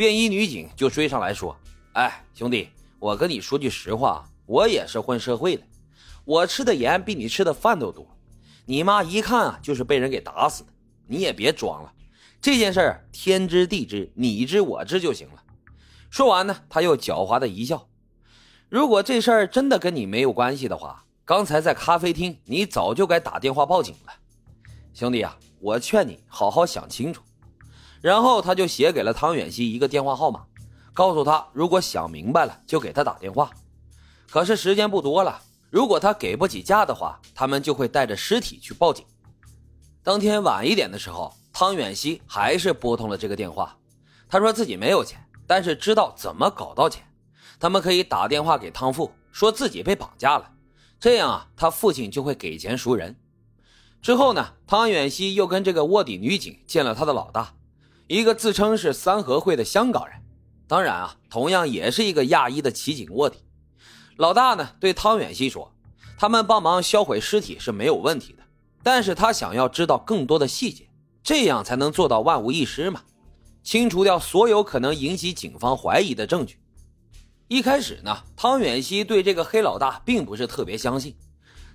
便衣女警就追上来说：“哎，兄弟，我跟你说句实话，我也是混社会的，我吃的盐比你吃的饭都多。你妈一看啊，就是被人给打死的。你也别装了，这件事儿天知地知，你知我知就行了。”说完呢，他又狡猾的一笑：“如果这事儿真的跟你没有关系的话，刚才在咖啡厅你早就该打电话报警了。兄弟啊，我劝你好好想清楚。”然后他就写给了汤远熙一个电话号码，告诉他如果想明白了就给他打电话。可是时间不多了，如果他给不起价的话，他们就会带着尸体去报警。当天晚一点的时候，汤远熙还是拨通了这个电话，他说自己没有钱，但是知道怎么搞到钱。他们可以打电话给汤父，说自己被绑架了，这样啊，他父亲就会给钱赎人。之后呢，汤远熙又跟这个卧底女警见了他的老大。一个自称是三合会的香港人，当然啊，同样也是一个亚裔的骑警卧底。老大呢对汤远熙说：“他们帮忙销毁尸体是没有问题的，但是他想要知道更多的细节，这样才能做到万无一失嘛，清除掉所有可能引起警方怀疑的证据。”一开始呢，汤远熙对这个黑老大并不是特别相信，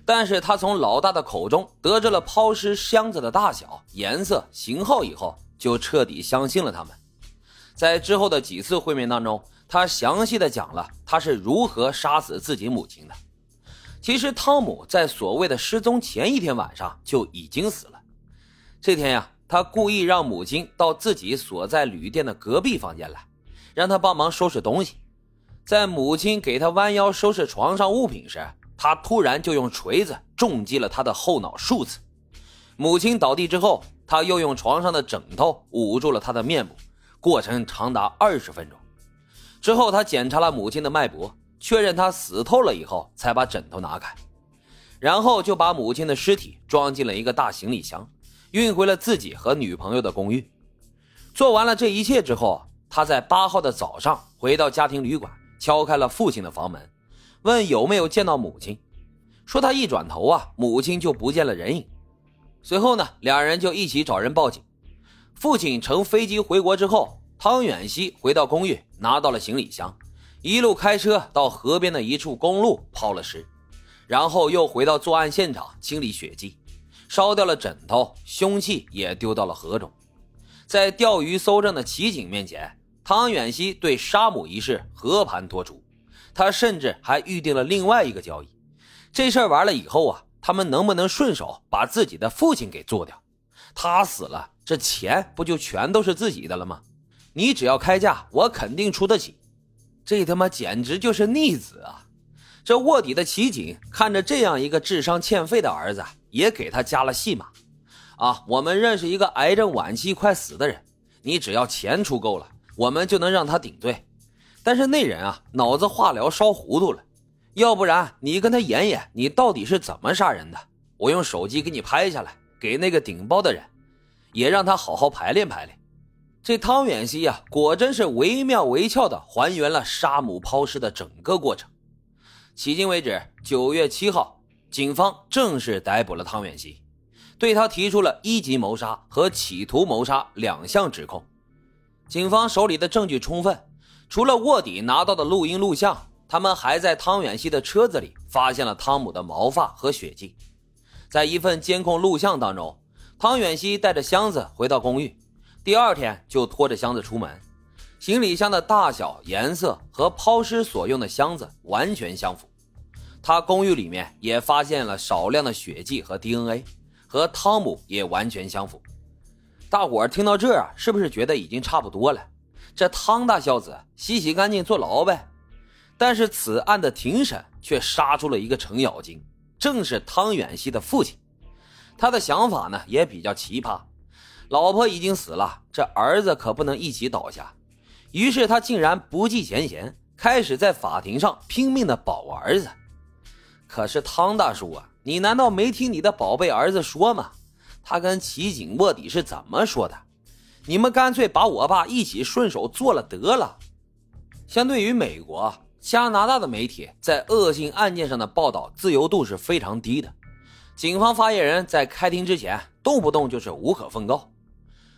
但是他从老大的口中得知了抛尸箱子的大小、颜色、型号以后。就彻底相信了他们。在之后的几次会面当中，他详细的讲了他是如何杀死自己母亲的。其实汤姆在所谓的失踪前一天晚上就已经死了。这天呀，他故意让母亲到自己所在旅店的隔壁房间来，让他帮忙收拾东西。在母亲给他弯腰收拾床上物品时，他突然就用锤子重击了他的后脑数次。母亲倒地之后。他又用床上的枕头捂住了他的面部，过程长达二十分钟。之后，他检查了母亲的脉搏，确认她死透了以后，才把枕头拿开，然后就把母亲的尸体装进了一个大行李箱，运回了自己和女朋友的公寓。做完了这一切之后，他在八号的早上回到家庭旅馆，敲开了父亲的房门，问有没有见到母亲。说他一转头啊，母亲就不见了人影。随后呢，两人就一起找人报警。父亲乘飞机回国之后，汤远西回到公寓，拿到了行李箱，一路开车到河边的一处公路抛了尸，然后又回到作案现场清理血迹，烧掉了枕头，凶器也丢到了河中。在钓鱼搜证的骑警面前，汤远西对杀母一事和盘托出，他甚至还预定了另外一个交易。这事儿完了以后啊。他们能不能顺手把自己的父亲给做掉？他死了，这钱不就全都是自己的了吗？你只要开价，我肯定出得起。这他妈简直就是逆子啊！这卧底的骑警看着这样一个智商欠费的儿子，也给他加了戏码。啊，我们认识一个癌症晚期快死的人，你只要钱出够了，我们就能让他顶罪。但是那人啊，脑子化疗烧糊涂了。要不然你跟他演演，你到底是怎么杀人的？我用手机给你拍下来，给那个顶包的人，也让他好好排练排练。这汤远熙呀，果真是惟妙惟肖的还原了杀母抛尸的整个过程。迄今为止，九月七号，警方正式逮捕了汤远熙，对他提出了一级谋杀和企图谋杀两项指控。警方手里的证据充分，除了卧底拿到的录音录像。他们还在汤远熙的车子里发现了汤姆的毛发和血迹，在一份监控录像当中，汤远熙带着箱子回到公寓，第二天就拖着箱子出门，行李箱的大小、颜色和抛尸所用的箱子完全相符，他公寓里面也发现了少量的血迹和 DNA，和汤姆也完全相符。大伙儿听到这儿，是不是觉得已经差不多了？这汤大孝子洗洗干净坐牢呗？但是此案的庭审却杀出了一个程咬金，正是汤远熙的父亲。他的想法呢也比较奇葩，老婆已经死了，这儿子可不能一起倒下。于是他竟然不计前嫌，开始在法庭上拼命的保儿子。可是汤大叔啊，你难道没听你的宝贝儿子说吗？他跟齐景卧底是怎么说的？你们干脆把我爸一起顺手做了得了。相对于美国。加拿大的媒体在恶性案件上的报道自由度是非常低的，警方发言人在开庭之前动不动就是无可奉告。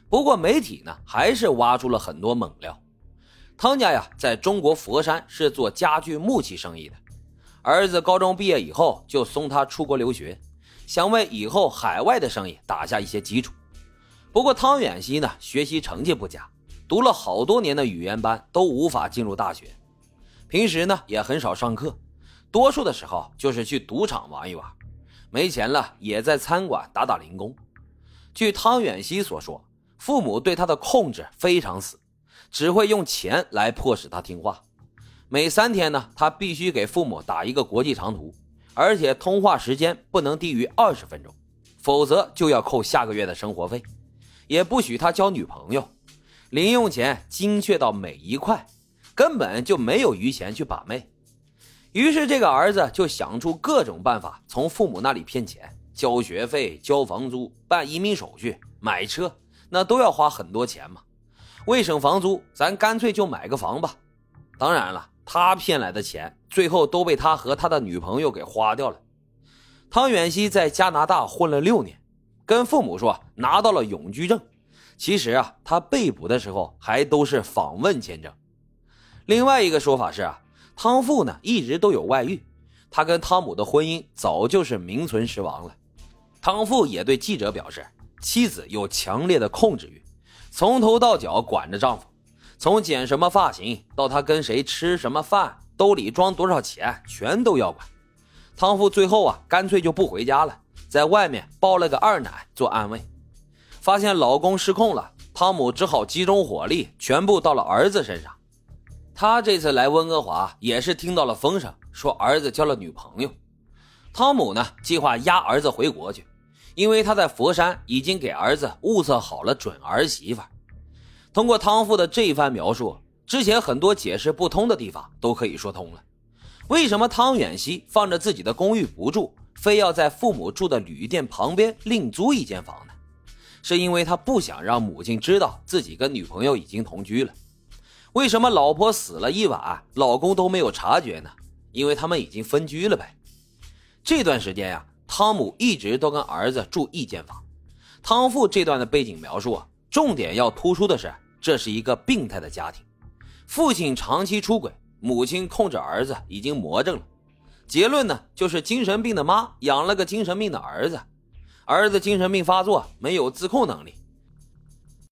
不过媒体呢还是挖出了很多猛料，汤家呀，在中国佛山是做家具木器生意的。儿子高中毕业以后，就送他出国留学，想为以后海外的生意打下一些基础。不过汤远熙呢，学习成绩不佳，读了好多年的语言班都无法进入大学。平时呢，也很少上课，多数的时候就是去赌场玩一玩，没钱了也在餐馆打打零工。据汤远熙所说，父母对他的控制非常死，只会用钱来迫使他听话。每三天呢，他必须给父母打一个国际长途，而且通话时间不能低于二十分钟，否则就要扣下个月的生活费，也不许他交女朋友，零用钱精确到每一块，根本就没有余钱去把妹。于是这个儿子就想出各种办法从父母那里骗钱，交学费、交房租、办移民手续、买车，那都要花很多钱嘛。为省房租，咱干脆就买个房吧。当然了。他骗来的钱，最后都被他和他的女朋友给花掉了。汤远熙在加拿大混了六年，跟父母说拿到了永居证。其实啊，他被捕的时候还都是访问签证。另外一个说法是啊，汤父呢一直都有外遇，他跟汤姆的婚姻早就是名存实亡了。汤父也对记者表示，妻子有强烈的控制欲，从头到脚管着丈夫。从剪什么发型到他跟谁吃什么饭，兜里装多少钱，全都要管。汤父最后啊，干脆就不回家了，在外面包了个二奶做安慰。发现老公失控了，汤姆只好集中火力，全部到了儿子身上。他这次来温哥华也是听到了风声，说儿子交了女朋友。汤姆呢，计划押儿子回国去，因为他在佛山已经给儿子物色好了准儿媳妇。通过汤父的这一番描述，之前很多解释不通的地方都可以说通了。为什么汤远西放着自己的公寓不住，非要在父母住的旅店旁边另租一间房呢？是因为他不想让母亲知道自己跟女朋友已经同居了。为什么老婆死了一晚，老公都没有察觉呢？因为他们已经分居了呗。这段时间呀，汤姆一直都跟儿子住一间房。汤父这段的背景描述啊。重点要突出的是，这是一个病态的家庭，父亲长期出轨，母亲控制儿子已经魔怔了。结论呢，就是精神病的妈养了个精神病的儿子，儿子精神病发作，没有自控能力，